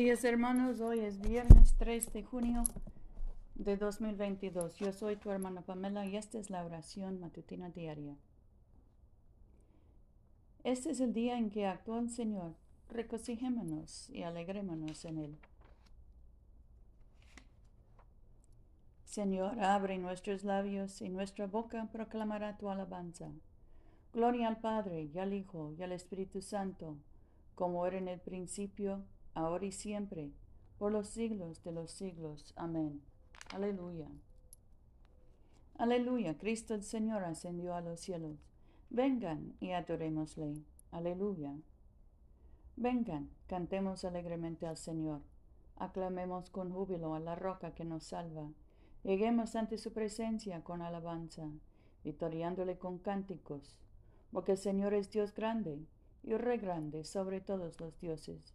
días hermanos, hoy es viernes 3 de junio de 2022. Yo soy tu hermana Pamela y esta es la oración matutina diaria. Este es el día en que actuó el Señor. Regocijémonos y alegrémonos en Él. Señor, abre nuestros labios y nuestra boca proclamará tu alabanza. Gloria al Padre y al Hijo y al Espíritu Santo, como era en el principio, ahora y siempre, por los siglos de los siglos. Amén. Aleluya. Aleluya. Cristo el Señor ascendió a los cielos. Vengan y adorémosle. Aleluya. Vengan, cantemos alegremente al Señor. Aclamemos con júbilo a la roca que nos salva. Lleguemos ante su presencia con alabanza, victoriándole con cánticos, porque el Señor es Dios grande y re grande sobre todos los dioses.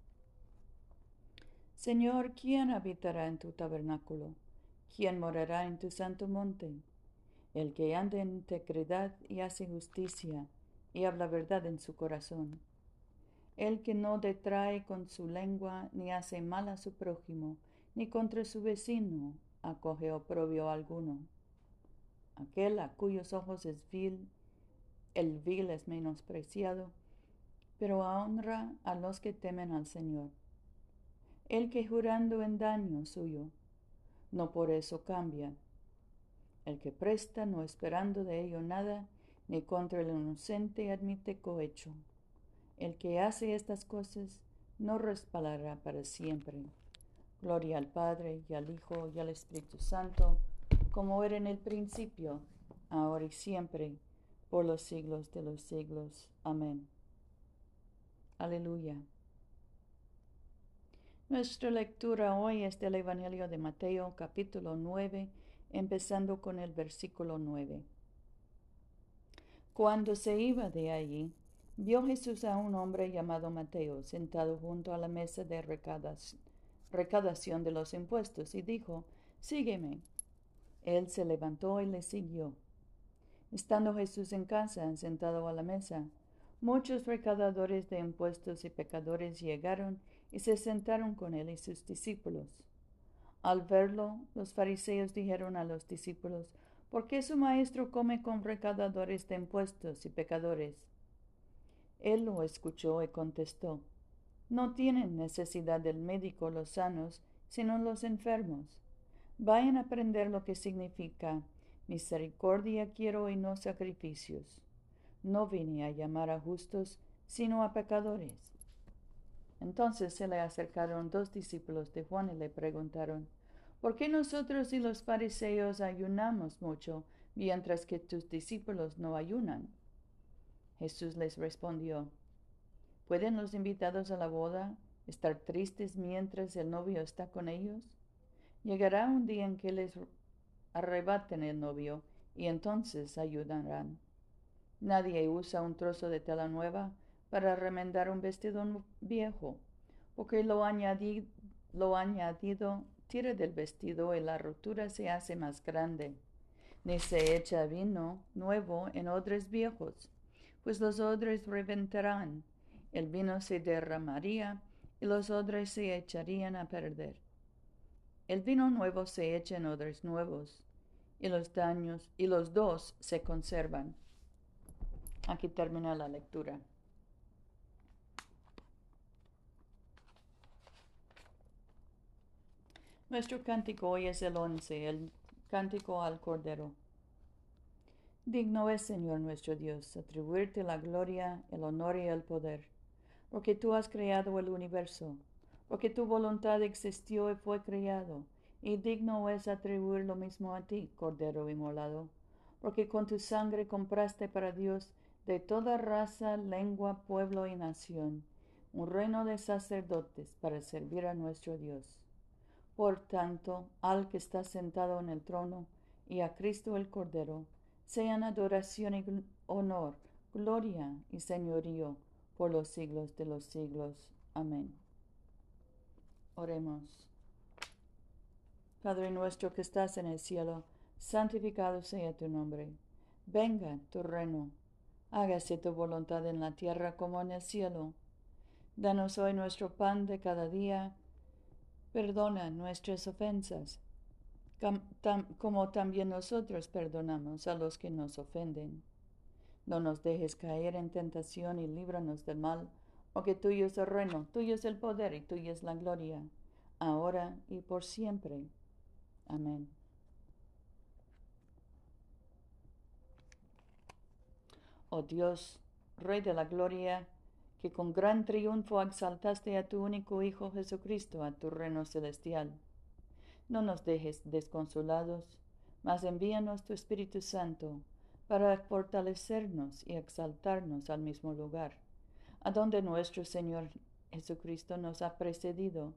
Señor, ¿quién habitará en tu tabernáculo? ¿Quién morará en tu santo monte? El que anda en integridad y hace justicia y habla verdad en su corazón. El que no detrae con su lengua ni hace mal a su prójimo, ni contra su vecino acoge oprobio alguno. Aquel a cuyos ojos es vil, el vil es menospreciado, pero honra a los que temen al Señor el que jurando en daño suyo, no por eso cambia, el que presta no esperando de ello nada, ni contra el inocente admite cohecho. El que hace estas cosas no respaldará para siempre. Gloria al Padre y al Hijo y al Espíritu Santo, como era en el principio, ahora y siempre, por los siglos de los siglos. Amén. Aleluya. Nuestra lectura hoy es del Evangelio de Mateo capítulo 9, empezando con el versículo 9. Cuando se iba de allí, vio Jesús a un hombre llamado Mateo sentado junto a la mesa de recadación de los impuestos y dijo, Sígueme. Él se levantó y le siguió. Estando Jesús en casa, sentado a la mesa, muchos recaudadores de impuestos y pecadores llegaron y se sentaron con él y sus discípulos. Al verlo, los fariseos dijeron a los discípulos, ¿por qué su maestro come con recaudadores de impuestos y pecadores? Él lo escuchó y contestó, No tienen necesidad del médico los sanos, sino los enfermos. Vayan a aprender lo que significa misericordia quiero y no sacrificios. No vine a llamar a justos, sino a pecadores. Entonces se le acercaron dos discípulos de Juan y le preguntaron, ¿por qué nosotros y los fariseos ayunamos mucho, mientras que tus discípulos no ayunan? Jesús les respondió, ¿pueden los invitados a la boda estar tristes mientras el novio está con ellos? Llegará un día en que les arrebaten el novio y entonces ayudarán. Nadie usa un trozo de tela nueva para remendar un vestido viejo, porque lo, añadido, lo añadido tira del vestido y la rotura se hace más grande. Ni se echa vino nuevo en odres viejos, pues los odres reventarán, el vino se derramaría y los odres se echarían a perder. El vino nuevo se echa en odres nuevos, y los daños y los dos se conservan. Aquí termina la lectura. Nuestro cántico hoy es el once, el cántico al Cordero. Digno es, Señor nuestro Dios, atribuirte la gloria, el honor y el poder, porque tú has creado el universo, porque tu voluntad existió y fue creado, y digno es atribuir lo mismo a ti, Cordero inmolado, porque con tu sangre compraste para Dios de toda raza, lengua, pueblo y nación un reino de sacerdotes para servir a nuestro Dios. Por tanto, al que está sentado en el trono y a Cristo el Cordero, sean adoración y honor, gloria y señorío por los siglos de los siglos. Amén. Oremos. Padre nuestro que estás en el cielo, santificado sea tu nombre. Venga tu reino. Hágase tu voluntad en la tierra como en el cielo. Danos hoy nuestro pan de cada día. Perdona nuestras ofensas, como también nosotros perdonamos a los que nos ofenden. No nos dejes caer en tentación y líbranos del mal, porque tuyo es el reino, tuyo es el poder y tuya es la gloria, ahora y por siempre. Amén. Oh Dios, Rey de la Gloria, que con gran triunfo exaltaste a tu único Hijo Jesucristo a tu reino celestial. No nos dejes desconsolados, mas envíanos tu Espíritu Santo para fortalecernos y exaltarnos al mismo lugar, a donde nuestro Señor Jesucristo nos ha precedido,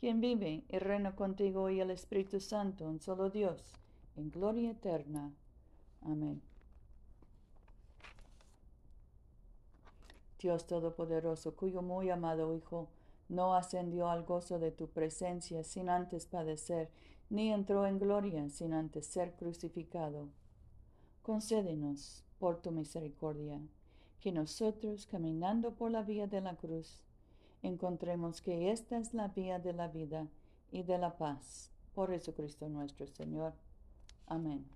quien vive y reina contigo y el Espíritu Santo, un solo Dios, en gloria eterna. Amén. Dios Todopoderoso, cuyo muy amado Hijo no ascendió al gozo de tu presencia sin antes padecer, ni entró en gloria sin antes ser crucificado. Concédenos, por tu misericordia, que nosotros, caminando por la vía de la cruz, encontremos que esta es la vía de la vida y de la paz. Por Jesucristo nuestro Señor. Amén.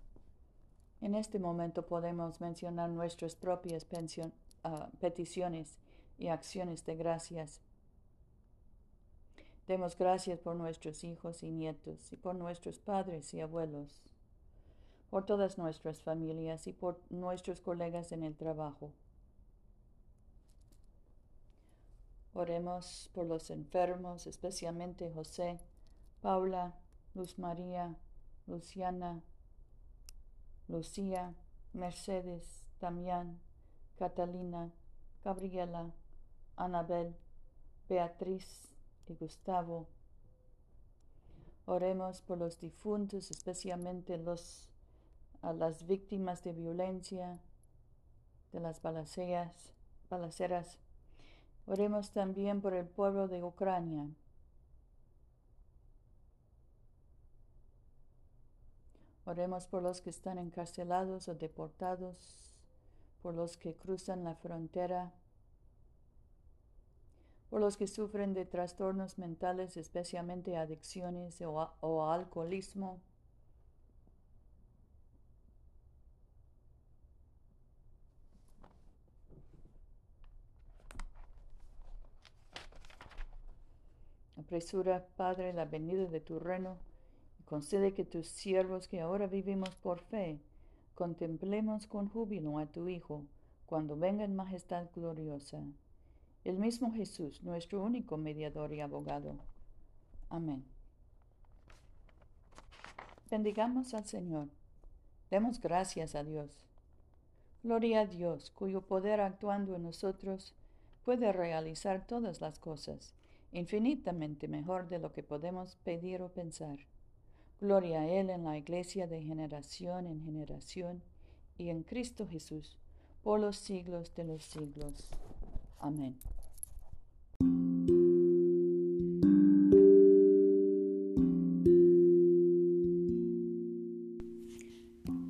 En este momento podemos mencionar nuestras propias ah, peticiones y acciones de gracias. Demos gracias por nuestros hijos y nietos y por nuestros padres y abuelos, por todas nuestras familias y por nuestros colegas en el trabajo. Oremos por los enfermos, especialmente José, Paula, Luz María, Luciana, Lucía, Mercedes, Damián, Catalina, Gabriela, Anabel, Beatriz y Gustavo. Oremos por los difuntos, especialmente los, a las víctimas de violencia, de las balaceras. balaceras. Oremos también por el pueblo de Ucrania Oremos por los que están encarcelados o deportados, por los que cruzan la frontera, por los que sufren de trastornos mentales, especialmente adicciones o, alcoholismo. Apresura, Padre, la venida de tu reino Concede que tus siervos que ahora vivimos por fe, contemplemos con júbilo a tu Hijo cuando venga en majestad gloriosa. El mismo Jesús, nuestro único mediador y abogado. Amén. Bendigamos al Señor. Demos gracias a Dios. Gloria a Dios, cuyo poder actuando en nosotros puede realizar todas las cosas, infinitamente mejor de lo que podemos pedir o pensar. Gloria a Él en la iglesia de generación en generación y en Cristo Jesús por los siglos de los siglos. Amén.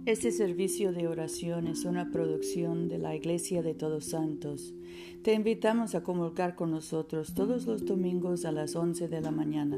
Este servicio de oración es una producción de la Iglesia de Todos Santos. Te invitamos a convocar con nosotros todos los domingos a las 11 de la mañana